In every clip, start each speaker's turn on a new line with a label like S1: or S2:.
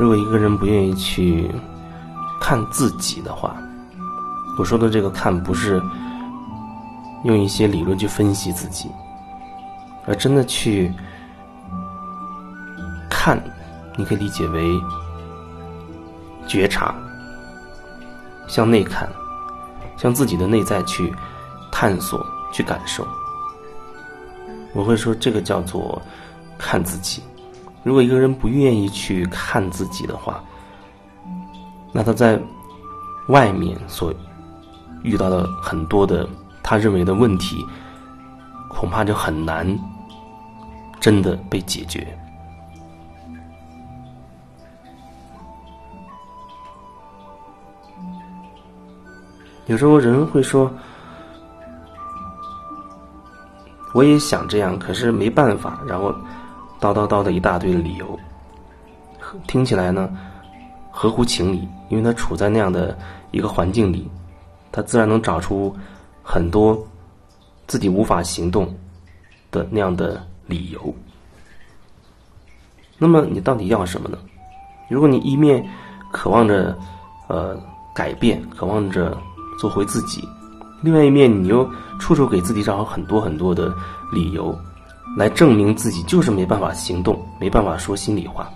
S1: 如果一个人不愿意去看自己的话，我说的这个看不是用一些理论去分析自己，而真的去看，你可以理解为觉察，向内看，向自己的内在去探索、去感受。我会说这个叫做看自己。如果一个人不愿意去看自己的话，那他在外面所遇到的很多的他认为的问题，恐怕就很难真的被解决。有时候人会说：“我也想这样，可是没办法。”然后。叨叨叨的一大堆的理由，听起来呢合乎情理，因为他处在那样的一个环境里，他自然能找出很多自己无法行动的那样的理由。那么你到底要什么呢？如果你一面渴望着呃改变，渴望着做回自己，另外一面你又处处给自己找很多很多的理由。来证明自己就是没办法行动，没办法说心里话，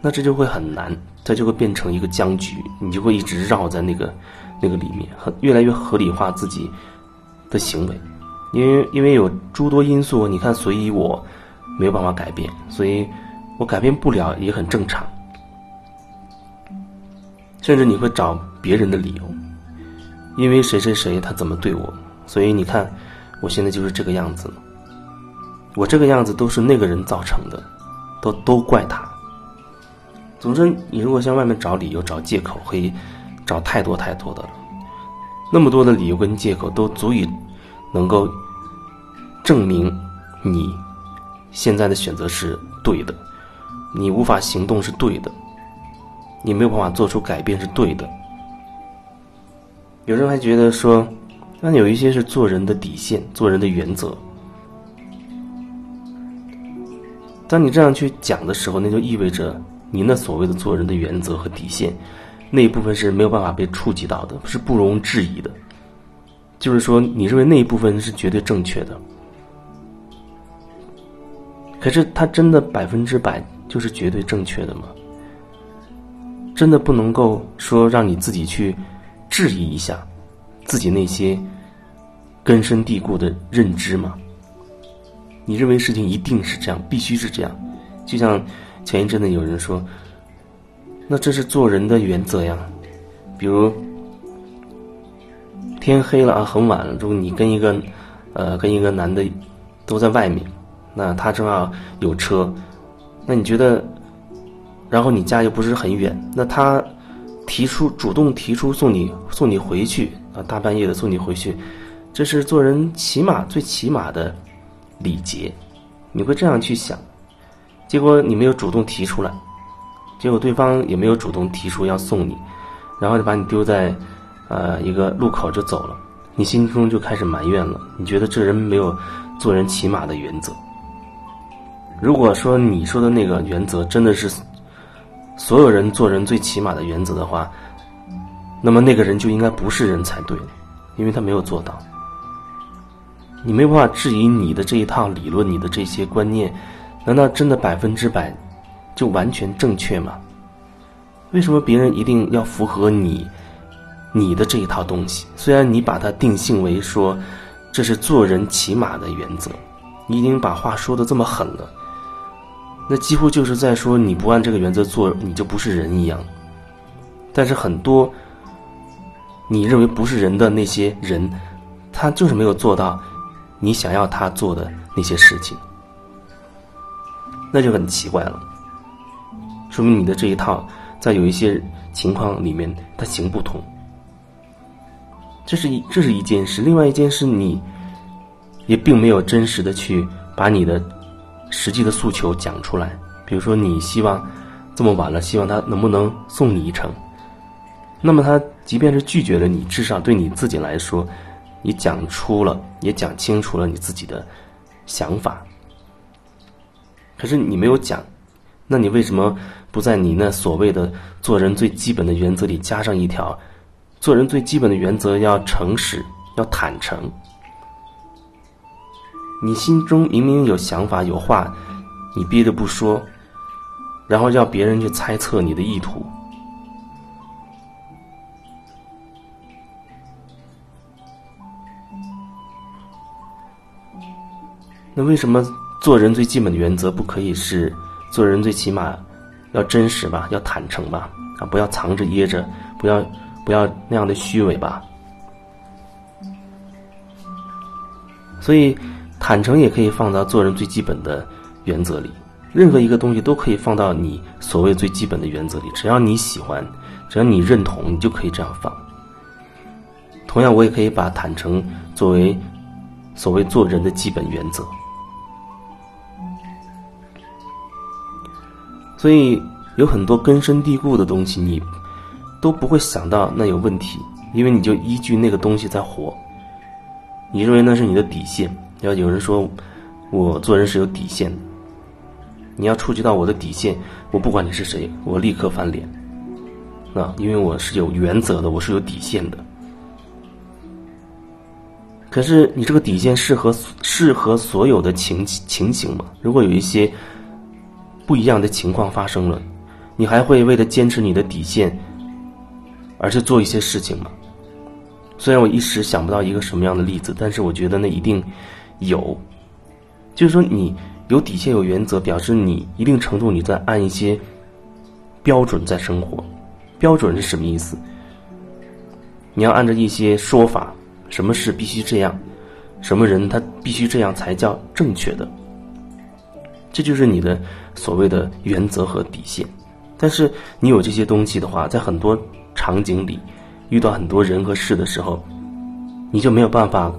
S1: 那这就会很难，它就会变成一个僵局，你就会一直绕在那个那个里面，很越来越合理化自己的行为，因为因为有诸多因素，你看，所以我没有办法改变，所以我改变不了也很正常，甚至你会找别人的理由，因为谁谁谁他怎么对我，所以你看我现在就是这个样子。我这个样子都是那个人造成的，都都怪他。总之，你如果向外面找理由、找借口，可以找太多太多的了。那么多的理由跟借口都足以能够证明你现在的选择是对的，你无法行动是对的，你没有办法做出改变是对的。有人还觉得说，那有一些是做人的底线、做人的原则。当你这样去讲的时候，那就意味着你那所谓的做人的原则和底线，那一部分是没有办法被触及到的，是不容置疑的。就是说，你认为那一部分是绝对正确的，可是它真的百分之百就是绝对正确的吗？真的不能够说让你自己去质疑一下自己那些根深蒂固的认知吗？你认为事情一定是这样，必须是这样，就像前一阵子有人说，那这是做人的原则呀。比如天黑了啊，很晚了，如果你跟一个呃跟一个男的都在外面，那他正好有车，那你觉得，然后你家又不是很远，那他提出主动提出送你送你回去啊，大半夜的送你回去，这是做人起码最起码的。礼节，你会这样去想，结果你没有主动提出来，结果对方也没有主动提出要送你，然后就把你丢在，呃一个路口就走了，你心中就开始埋怨了，你觉得这人没有做人起码的原则。如果说你说的那个原则真的是所有人做人最起码的原则的话，那么那个人就应该不是人才对，因为他没有做到。你没办法质疑你的这一套理论，你的这些观念，难道真的百分之百就完全正确吗？为什么别人一定要符合你你的这一套东西？虽然你把它定性为说这是做人起码的原则，你已经把话说的这么狠了，那几乎就是在说你不按这个原则做，你就不是人一样。但是很多你认为不是人的那些人，他就是没有做到。你想要他做的那些事情，那就很奇怪了。说明你的这一套在有一些情况里面它行不通。这是一这是一件事，另外一件事你也并没有真实的去把你的实际的诉求讲出来。比如说，你希望这么晚了，希望他能不能送你一程？那么他即便是拒绝了你，至少对你自己来说。你讲出了，也讲清楚了你自己的想法，可是你没有讲，那你为什么不在你那所谓的做人最基本的原则里加上一条，做人最基本的原则要诚实，要坦诚。你心中明明有想法有话，你憋着不说，然后要别人去猜测你的意图。那为什么做人最基本的原则不可以是做人最起码要真实吧，要坦诚吧？啊，不要藏着掖着，不要不要那样的虚伪吧？所以。坦诚也可以放到做人最基本的原则里，任何一个东西都可以放到你所谓最基本的原则里。只要你喜欢，只要你认同，你就可以这样放。同样，我也可以把坦诚作为所谓做人的基本原则。所以，有很多根深蒂固的东西，你都不会想到那有问题，因为你就依据那个东西在活。你认为那是你的底线。要有人说，我做人是有底线的。你要触及到我的底线，我不管你是谁，我立刻翻脸。啊，因为我是有原则的，我是有底线的。可是你这个底线适合适合所有的情情形吗？如果有一些不一样的情况发生了，你还会为了坚持你的底线而去做一些事情吗？虽然我一时想不到一个什么样的例子，但是我觉得那一定。有，就是说你有底线、有原则，表示你一定程度你在按一些标准在生活。标准是什么意思？你要按照一些说法，什么事必须这样，什么人他必须这样才叫正确的。这就是你的所谓的原则和底线。但是你有这些东西的话，在很多场景里遇到很多人和事的时候，你就没有办法。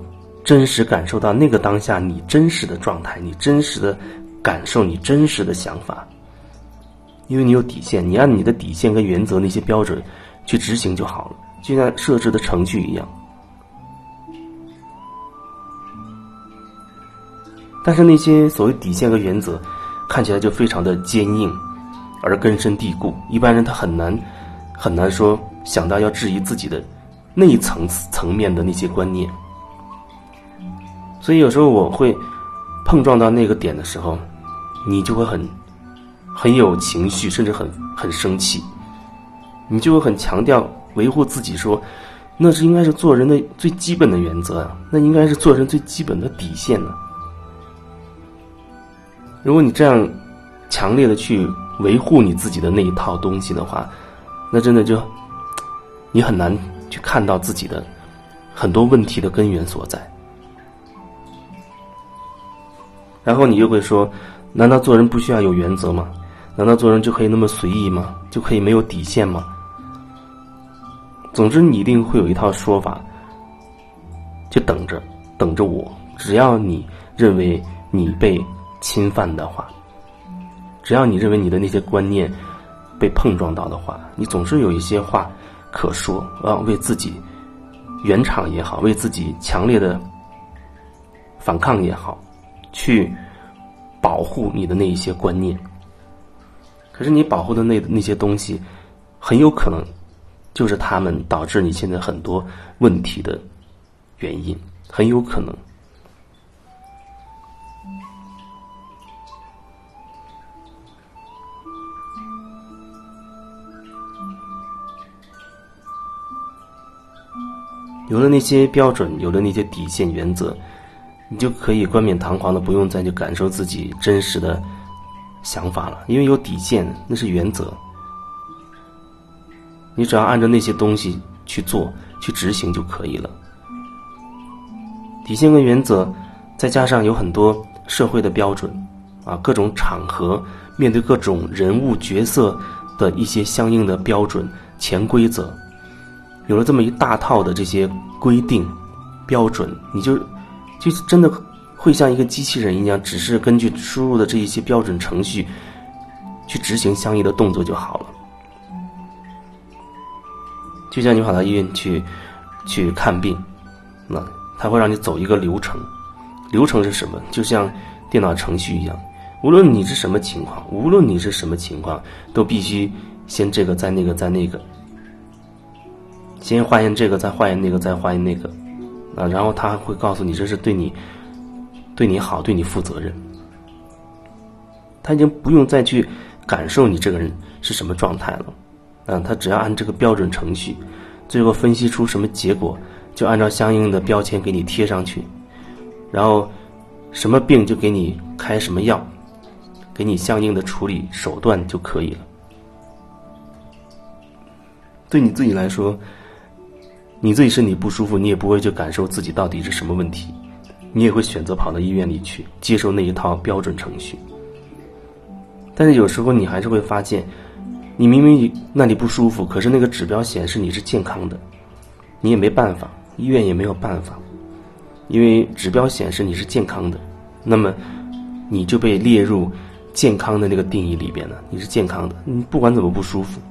S1: 真实感受到那个当下你真实的状态，你真实的感受，你真实的想法，因为你有底线，你按你的底线跟原则那些标准去执行就好了，就像设置的程序一样。但是那些所谓底线和原则，看起来就非常的坚硬，而根深蒂固，一般人他很难很难说想到要质疑自己的那一层层面的那些观念。所以有时候我会碰撞到那个点的时候，你就会很很有情绪，甚至很很生气。你就会很强调维护自己，说那是应该是做人的最基本的原则啊，那应该是做人最基本的底线呢。如果你这样强烈的去维护你自己的那一套东西的话，那真的就你很难去看到自己的很多问题的根源所在。然后你又会说：“难道做人不需要有原则吗？难道做人就可以那么随意吗？就可以没有底线吗？”总之，你一定会有一套说法，就等着等着我。只要你认为你被侵犯的话，只要你认为你的那些观念被碰撞到的话，你总是有一些话可说啊，为自己圆场也好，为自己强烈的反抗也好。去保护你的那一些观念，可是你保护的那那些东西，很有可能就是他们导致你现在很多问题的原因，很有可能。有了那些标准，有了那些底线原则。你就可以冠冕堂皇的不用再去感受自己真实的想法了，因为有底线，那是原则。你只要按照那些东西去做、去执行就可以了。底线跟原则，再加上有很多社会的标准，啊，各种场合面对各种人物角色的一些相应的标准、潜规则，有了这么一大套的这些规定、标准，你就。就真的会像一个机器人一样，只是根据输入的这一些标准程序去执行相应的动作就好了。就像你跑到医院去去看病，那他会让你走一个流程，流程是什么？就像电脑程序一样，无论你是什么情况，无论你是什么情况，都必须先这个再那个再那个，先化验这个再化验那个再化验那个，啊，然后他还会告诉你这是对你对你好，对你负责任。他已经不用再去感受你这个人是什么状态了，嗯，他只要按这个标准程序，最后分析出什么结果，就按照相应的标签给你贴上去，然后什么病就给你开什么药。给你相应的处理手段就可以了。对你自己来说，你自己身体不舒服，你也不会去感受自己到底是什么问题，你也会选择跑到医院里去接受那一套标准程序。但是有时候你还是会发现，你明明那里不舒服，可是那个指标显示你是健康的，你也没办法，医院也没有办法，因为指标显示你是健康的，那么你就被列入。健康的那个定义里边了，你是健康的，你不管怎么不舒服，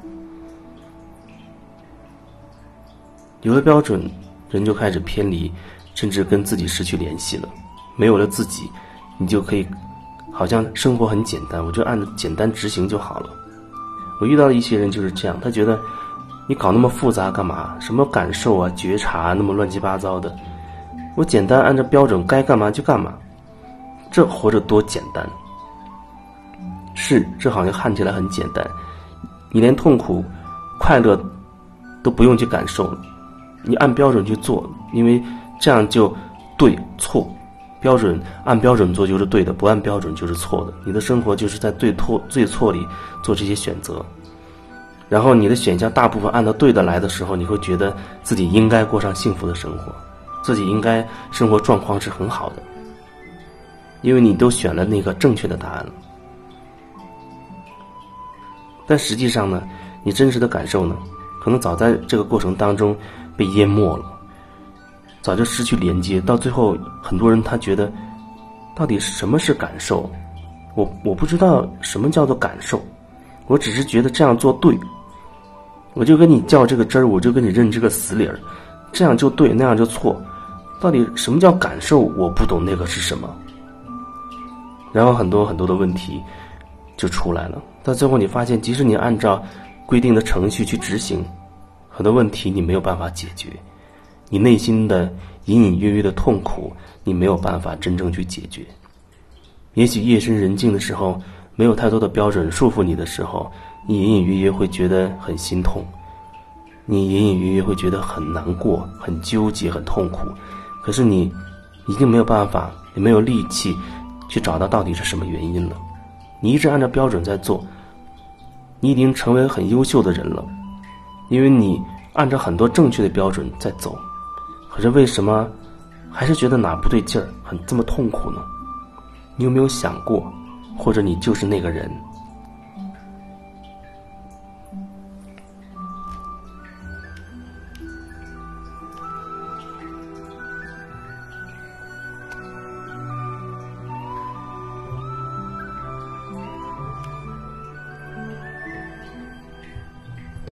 S1: 有了标准，人就开始偏离，甚至跟自己失去联系了。没有了自己，你就可以，好像生活很简单，我就按简单执行就好了。我遇到的一些人就是这样，他觉得你搞那么复杂干嘛？什么感受啊、觉察那么乱七八糟的，我简单按照标准该干嘛就干嘛，这活着多简单。是，这好像看起来很简单，你连痛苦、快乐都不用去感受，你按标准去做，因为这样就对错，标准按标准做就是对的，不按标准就是错的。你的生活就是在对错、对错里做这些选择，然后你的选项大部分按照对的来的时候，你会觉得自己应该过上幸福的生活，自己应该生活状况是很好的，因为你都选了那个正确的答案了。但实际上呢，你真实的感受呢，可能早在这个过程当中被淹没了，早就失去连接。到最后，很多人他觉得，到底什么是感受？我我不知道什么叫做感受，我只是觉得这样做对。我就跟你较这个真儿，我就跟你认这个死理儿，这样就对，那样就错。到底什么叫感受？我不懂那个是什么。然后很多很多的问题就出来了。到最后，你发现，即使你按照规定的程序去执行，很多问题你没有办法解决，你内心的隐隐约约的痛苦，你没有办法真正去解决。也许夜深人静的时候，没有太多的标准束缚你的时候，你隐隐约约会觉得很心痛，你隐隐约约会觉得很难过、很纠结、很痛苦。可是你已经没有办法，也没有力气去找到到底是什么原因了。你一直按照标准在做。你已经成为很优秀的人了，因为你按照很多正确的标准在走。可是为什么还是觉得哪不对劲儿，很这么痛苦呢？你有没有想过，或者你就是那个人，